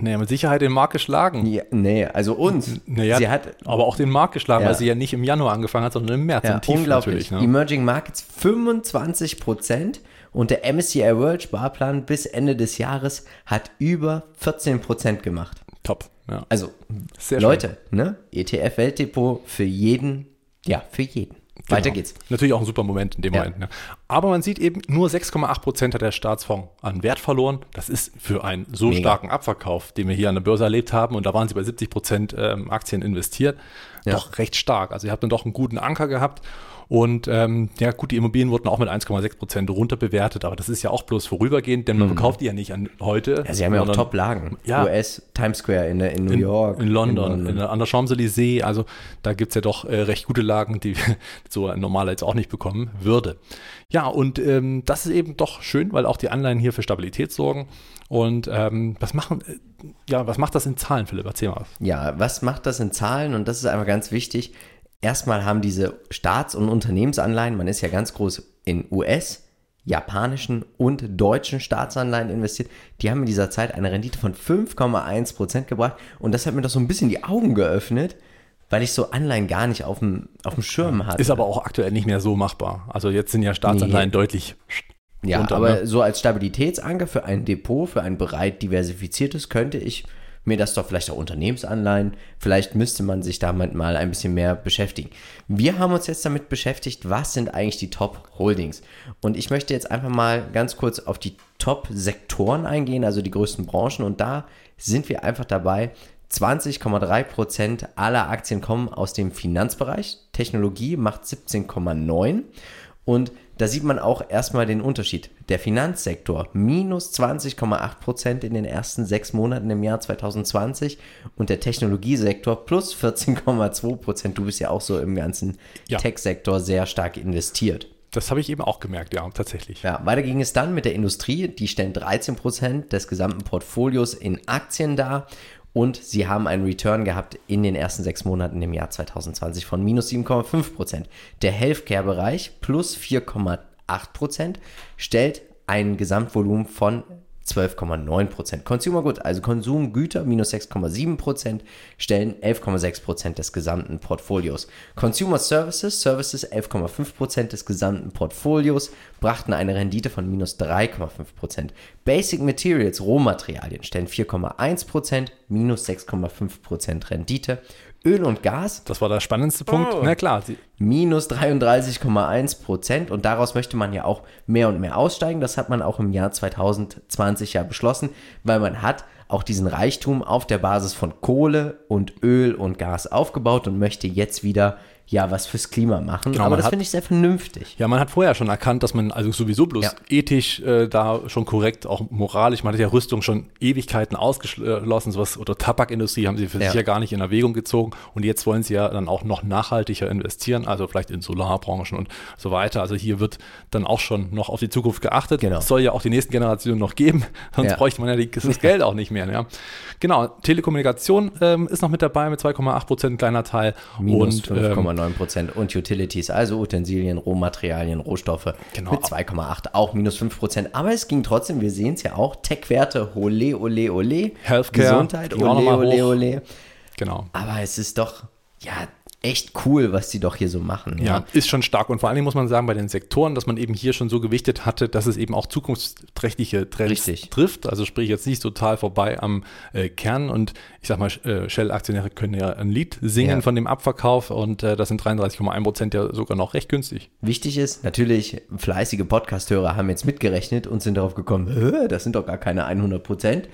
Naja, mit Sicherheit den Markt geschlagen. Ja, nee, also uns. Naja, sie hat aber auch den Markt geschlagen, Ja. weil sie ja nicht im Januar angefangen hat, sondern im März, Ja, im Tief unglaublich. natürlich. Ne? Emerging Markets 25 Prozent und der MSCI World Sparplan bis Ende des Jahres hat über 14 Prozent gemacht. Top. Ja. Also, Sehr Leute, ne? ETF Weltdepot für jeden, ja, für jeden. Weiter Genau. geht's. Natürlich auch ein super Moment in dem Ja. Moment. Ne? Aber man sieht eben, nur 6,8 Prozent hat der Staatsfonds an Wert verloren. Das ist für einen so Mega. starken Abverkauf, den wir hier an der Börse erlebt haben, und da waren sie bei 70 Prozent ähm, Aktien investiert, Ja. doch recht stark. Also ihr habt dann doch einen guten Anker gehabt. Und ähm, ja gut, die Immobilien wurden auch mit 1,6 Prozent runter bewertet, aber das ist ja auch bloß vorübergehend, denn man verkauft die ja nicht an heute. Mhm. Ja, sie haben ja auch Top-Lagen. Ja. US, Times Square in, in New York. in London, in, an der Champs-Élysées. Also da gibt es ja doch äh, recht gute Lagen, die [LAUGHS] so ein normaler jetzt auch nicht bekommen würde. Ja, und ähm, das ist eben doch schön, weil auch die Anleihen hier für Stabilität sorgen. Und ähm, was machen, äh, ja, was macht das in Zahlen, Philipp? Erzähl mal. Ja, was macht das in Zahlen? Und das ist einfach ganz wichtig. Erstmal haben diese Staats- und Unternehmensanleihen, man ist ja ganz groß in US, japanischen und deutschen Staatsanleihen investiert. Die haben in dieser Zeit eine Rendite von 5,1 Prozent gebracht. Und das hat mir doch so ein bisschen die Augen geöffnet, weil ich so Anleihen gar nicht auf dem, auf dem Schirm hatte. Ist aber auch aktuell nicht mehr so machbar. Also jetzt sind ja Staatsanleihen Nee. deutlich Ja, runter, aber ne? so als Stabilitätsanker für ein Depot, für ein breit diversifiziertes, könnte ich mir das doch vielleicht auch Unternehmensanleihen, vielleicht müsste man sich damit mal ein bisschen mehr beschäftigen. Wir haben uns jetzt damit beschäftigt, was sind eigentlich die Top-Holdings? Und ich möchte jetzt einfach mal ganz kurz auf die Top-Sektoren eingehen, also die größten Branchen. Und da sind wir einfach dabei. 20,3% aller Aktien kommen aus dem Finanzbereich. Technologie macht 17,9%. Und da sieht man auch erstmal den Unterschied. Der Finanzsektor minus 20,8% in den ersten sechs Monaten im Jahr 2020 und der Technologiesektor plus 14,2%. Du bist ja auch so im ganzen Ja. Tech-Sektor sehr stark investiert. Das habe ich eben auch gemerkt, ja, tatsächlich. Ja, weiter ging es dann mit der Industrie. Die stellen 13% des gesamten Portfolios in Aktien dar. Und sie haben einen Return gehabt in den ersten sechs Monaten im Jahr 2020 von minus 7,5%. Der Healthcare-Bereich plus 4,8% stellt ein Gesamtvolumen von 12,9%. Consumer Goods, also Konsumgüter, minus 6,7%, stellen 11,6% des gesamten Portfolios. Consumer Services, Services 11,5% des gesamten Portfolios, brachten eine Rendite von minus 3,5%. Basic Materials, Rohmaterialien, stellen 4,1%, minus 6,5% Rendite. Öl und Gas. Das war der spannendste Punkt. Oh. Na klar. Minus 33,1 Prozent. Und daraus möchte man ja auch mehr und mehr aussteigen. Das hat man auch im Jahr 2020 ja beschlossen, weil man hat auch diesen Reichtum auf der Basis von Kohle und Öl und Gas aufgebaut und möchte jetzt wieder ja was fürs Klima machen. Genau, aber das finde ich sehr vernünftig. Ja, man hat vorher schon erkannt, dass man also sowieso bloß ja. ethisch äh, da schon korrekt, auch moralisch, man hat ja Rüstung schon Ewigkeiten ausgeschlossen, sowas oder Tabakindustrie haben sie für ja. sich ja gar nicht in Erwägung gezogen und jetzt wollen sie ja dann auch noch nachhaltiger investieren, also vielleicht in Solarbranchen und so weiter. Also hier wird dann auch schon noch auf die Zukunft geachtet. Genau. Es soll ja auch die nächsten Generationen noch geben, [LAUGHS] sonst ja. bräuchte man ja die, das Geld auch nicht mehr. Ja. Genau, Telekommunikation ähm, ist noch mit dabei mit 2,8 Prozent, kleiner Teil. Minus 5,9 Prozent und Utilities, also Utensilien, Rohmaterialien, Rohstoffe genau. mit 2,8, auch minus 5 Prozent. Aber es ging trotzdem, wir sehen es ja auch, Tech-Werte, ole, ole, ole. Healthcare, Gesundheit, ole, ole, ole. Genau. Aber es ist doch, ja, echt cool, was die doch hier so machen. Ja. ja. ist schon stark. Und vor allen Dingen muss man sagen, bei den Sektoren, dass man eben hier schon so gewichtet hatte, dass es eben auch zukunftsträchtige Trends Richtig. trifft. Also sprich jetzt nicht total vorbei am äh, Kern. Und ich sag mal, äh, Shell-Aktionäre können ja ein Lied singen ja. von dem Abverkauf und äh, das sind 33,1 Prozent ja sogar noch recht günstig. Wichtig ist, natürlich, fleißige Podcast-Hörer haben jetzt mitgerechnet und sind darauf gekommen, das sind doch gar keine 100 Prozent.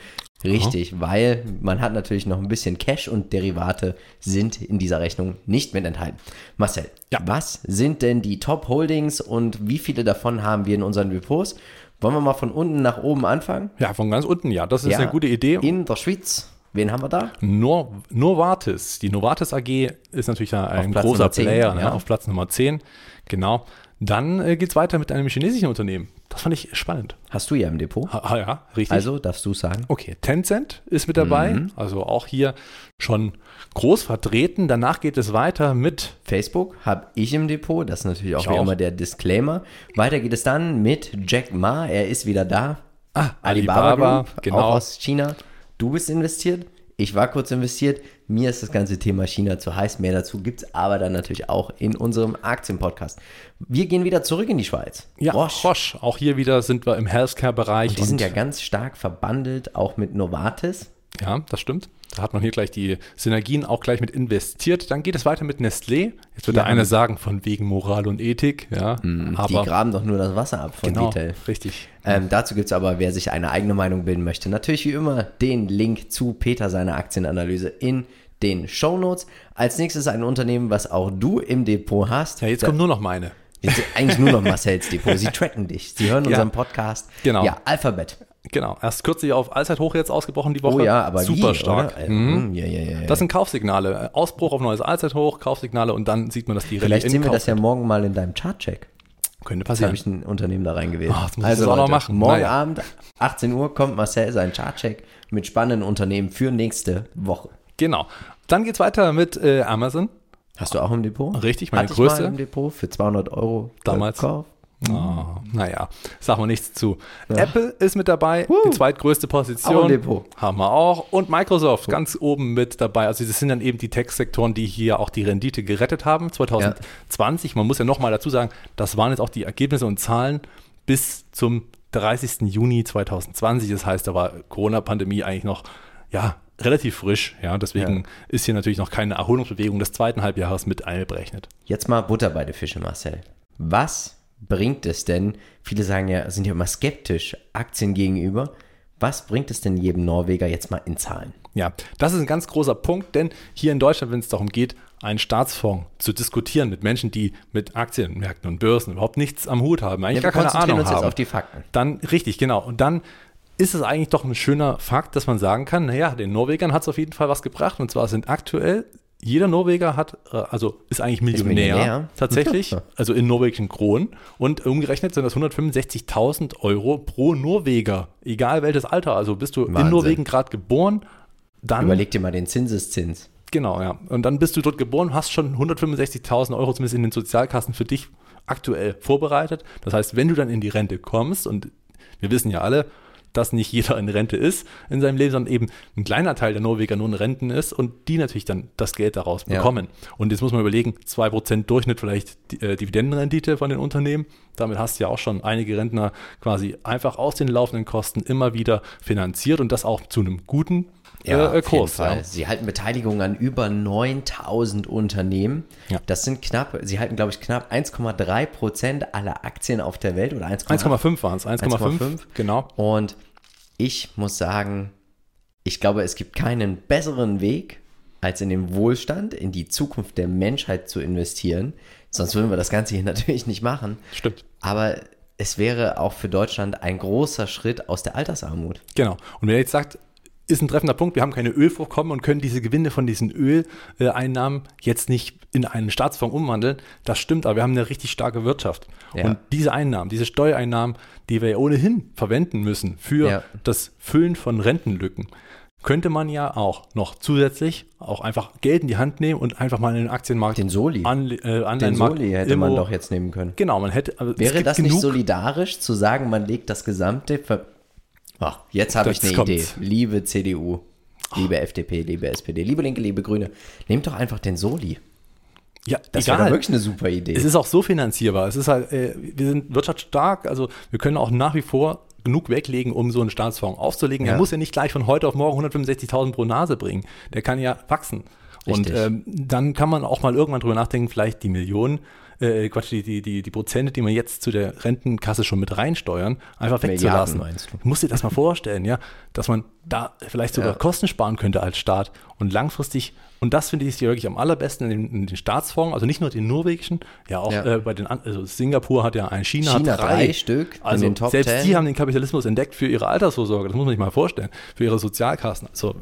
Richtig, Aha. weil man hat natürlich noch ein bisschen Cash und Derivate sind in dieser Rechnung nicht mit enthalten. Marcel, ja. was sind denn die Top Holdings und wie viele davon haben wir in unseren Depots? Wollen wir mal von unten nach oben anfangen? Ja, von ganz unten, ja. Das ist ja, eine gute Idee. In der Schweiz. Wen haben wir da? Nor Novartis. Die Novartis AG ist natürlich ein großer 10, Player ne, ja. auf Platz Nummer 10. Genau. Dann äh, geht es weiter mit einem chinesischen Unternehmen. Das fand ich spannend. Hast du ja im Depot. Ah, ja, richtig. Also darfst du sagen. Okay, Tencent ist mit dabei. Mhm. Also auch hier schon groß vertreten. Danach geht es weiter mit Facebook, habe ich im Depot. Das ist natürlich auch wie immer der Disclaimer. Weiter geht es dann mit Jack Ma. Er ist wieder da. Ah, Alibaba, Alibaba Group, genau. auch aus China. Du bist investiert. Ich war kurz investiert. Mir ist das ganze Thema China zu heiß. Mehr dazu gibt es aber dann natürlich auch in unserem Aktienpodcast. Wir gehen wieder zurück in die Schweiz. Ja, Roche. Roche. Auch hier wieder sind wir im Healthcare-Bereich. Die sind ja ganz stark verbandelt, auch mit Novartis. Ja, das stimmt. Da hat man hier gleich die Synergien auch gleich mit investiert. Dann geht es weiter mit Nestlé. Jetzt wird ja. der eine sagen, von wegen Moral und Ethik. Ja, mm, aber die graben doch nur das Wasser ab von genau, Detail. Richtig. Ähm, dazu gibt es aber, wer sich eine eigene Meinung bilden möchte, natürlich wie immer den Link zu Peter seiner Aktienanalyse in den Show Notes. Als nächstes ein Unternehmen, was auch du im Depot hast. Ja, jetzt da, kommt nur noch meine. Jetzt eigentlich nur noch Marcells Depot. Sie tracken dich. Sie hören ja. unseren Podcast. Genau. Ja, Alphabet. Genau, erst kürzlich auf Allzeithoch jetzt ausgebrochen die Woche. Oh ja, aber super wie, stark. Mhm. Ja, ja, ja, das sind Kaufsignale. Ausbruch auf neues Allzeithoch, Kaufsignale und dann sieht man, dass die Vielleicht sehen wir das ja morgen mal in deinem Chartcheck. Könnte passieren. habe ich ein Unternehmen da reingewählt. Oh, das muss also, auch noch machen. Morgen naja. Abend, 18 Uhr, kommt Marcel sein Chartcheck mit spannenden Unternehmen für nächste Woche. Genau. Dann geht es weiter mit äh, Amazon. Hast du auch im Depot? Richtig, meine Hatte größte. Ich mal im Depot für 200 Euro damals. Kauf. Oh, naja, sagen wir nichts zu. Ja. Apple ist mit dabei, uh, die zweitgrößte Position. Haben wir auch. Und Microsoft uh. ganz oben mit dabei. Also das sind dann eben die Tech-Sektoren, die hier auch die Rendite gerettet haben. 2020, ja. man muss ja nochmal dazu sagen, das waren jetzt auch die Ergebnisse und Zahlen bis zum 30. Juni 2020. Das heißt, da war Corona-Pandemie eigentlich noch, ja, relativ frisch. Ja, deswegen ja. ist hier natürlich noch keine Erholungsbewegung des zweiten Halbjahres mit einberechnet. Jetzt mal Butter bei den Fische, Marcel. Was bringt es denn? Viele sagen ja, sind ja immer skeptisch Aktien gegenüber. Was bringt es denn jedem Norweger jetzt mal in Zahlen? Ja, das ist ein ganz großer Punkt, denn hier in Deutschland, wenn es darum geht, einen Staatsfonds zu diskutieren mit Menschen, die mit Aktienmärkten und Börsen überhaupt nichts am Hut haben, eigentlich ja, gar keine Ahnung uns haben. Jetzt auf die Fakten. Dann richtig, genau. Und dann ist es eigentlich doch ein schöner Fakt, dass man sagen kann, naja, den Norwegern hat es auf jeden Fall was gebracht. Und zwar sind aktuell, jeder Norweger hat, äh, also ist eigentlich Millionär, ist Millionär. [LAUGHS] tatsächlich, also in norwegischen Kronen. Und umgerechnet sind das 165.000 Euro pro Norweger, egal welches Alter. Also bist du Wahnsinn. in Norwegen gerade geboren, dann. Überleg dir mal den Zinseszins. Genau, ja. Und dann bist du dort geboren, hast schon 165.000 Euro zumindest in den Sozialkassen für dich aktuell vorbereitet. Das heißt, wenn du dann in die Rente kommst und wir wissen ja alle, dass nicht jeder in Rente ist in seinem Leben, sondern eben ein kleiner Teil der Norweger nur in Renten ist und die natürlich dann das Geld daraus Ja. bekommen. Und jetzt muss man überlegen, 2% Durchschnitt vielleicht die, äh, Dividendenrendite von den Unternehmen. Damit hast du ja auch schon einige Rentner quasi einfach aus den laufenden Kosten immer wieder finanziert und das auch zu einem guten äh, auf jeden Kurs. Fall. Ja. Sie halten Beteiligung an über 9000 Unternehmen. Ja. Das sind knapp, sie halten, glaube ich, knapp 1,3 Prozent aller Aktien auf der Welt oder 1,8. 1,5 waren es, 1,5, genau. Und ich muss sagen, ich glaube, es gibt keinen besseren Weg, als in den Wohlstand, in die Zukunft der Menschheit zu investieren. Sonst würden wir das Ganze hier [LAUGHS] natürlich nicht machen. Stimmt. Aber es wäre auch für Deutschland ein großer Schritt aus der Altersarmut. Genau. Und ihr jetzt sagt, ist ein treffender Punkt, wir haben keine Ölvorkommen und können diese Gewinne von diesen Öleinnahmen jetzt nicht in einen Staatsfonds umwandeln, das stimmt, aber wir haben eine richtig starke Wirtschaft. Ja. Und diese Einnahmen, diese Steuereinnahmen, die wir ja ohnehin verwenden müssen für Ja. das Füllen von Rentenlücken, könnte man ja auch noch zusätzlich auch einfach Geld in die Hand nehmen und einfach mal in den Aktienmarkt, Den Soli. Anle äh, Den Soli hätte man irgendwo- doch jetzt nehmen können. Genau, man hätte. es Wäre das nicht solidarisch zu sagen, man legt das gesamte. Ver Ach, jetzt habe ich eine Idee. kommt's. Liebe CDU, liebe FDP, liebe SPD, liebe Linke, liebe Grüne, nehmt doch einfach den Soli. Ja, Das wäre egal. doch wirklich eine super Idee. Es ist auch so finanzierbar. Es ist halt, äh, wir sind wirtschaftsstark, also wir können auch nach wie vor genug weglegen, um so einen Staatsfonds aufzulegen. Ja. Er muss ja nicht gleich von heute auf morgen 165.000 pro Nase bringen. Der kann ja wachsen. Und Richtig. ähm, dann kann man auch mal irgendwann drüber nachdenken, vielleicht die Millionen, äh, Quatsch, die, die, die, die Prozente, die man jetzt zu der Rentenkasse schon mit reinsteuern, einfach Milliarden wegzulassen. meinst du? Du musst dir das mal vorstellen, ja, dass man da vielleicht sogar Ja. Kosten sparen könnte als Staat und langfristig, und das finde ich hier wirklich am allerbesten in den, in den Staatsfonds, also nicht nur den norwegischen, ja auch Ja. Äh, bei den, also Singapur hat ja ein, China, China hat drei, drei Stück also selbst 10. die haben den Kapitalismus entdeckt für ihre Altersvorsorge, das muss man sich mal vorstellen, für ihre Sozialkassen. Also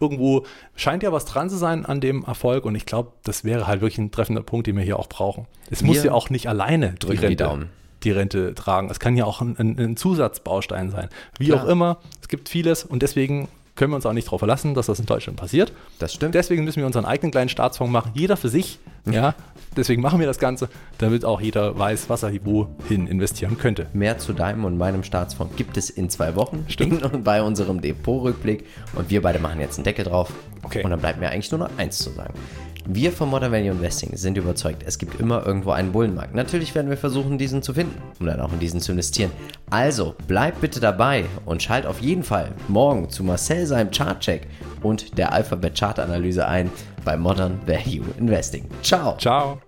irgendwo scheint ja was dran zu sein an dem Erfolg und ich glaube, das wäre halt wirklich ein treffender Punkt, den wir hier auch brauchen. Es muss ja auch nicht alleine die Rente, die Rente tragen. Es kann ja auch ein, ein, ein Zusatzbaustein sein. Wie Klar. auch immer, es gibt vieles und deswegen können wir uns auch nicht darauf verlassen, dass das in Deutschland passiert. Das stimmt. Deswegen müssen wir unseren eigenen kleinen Staatsfonds machen, jeder für sich. Ja, deswegen machen wir das Ganze, damit auch jeder weiß, was er wohin investieren könnte. Mehr zu deinem und meinem Staatsfonds gibt es in zwei Wochen. Stimmt. [LAUGHS] In, bei unserem Depotrückblick. Und wir beide machen jetzt einen Deckel drauf. Okay. Und dann bleibt mir eigentlich nur noch eins zu sagen. Wir von Modern Value Investing sind überzeugt, es gibt immer irgendwo einen Bullenmarkt. Natürlich werden wir versuchen, diesen zu finden, um dann auch in diesen zu investieren. Also bleib bitte dabei und schalt auf jeden Fall morgen zu Marcel seinem Chartcheck und der Alphabet Chart Analyse ein bei Modern Value Investing. Ciao. Ciao.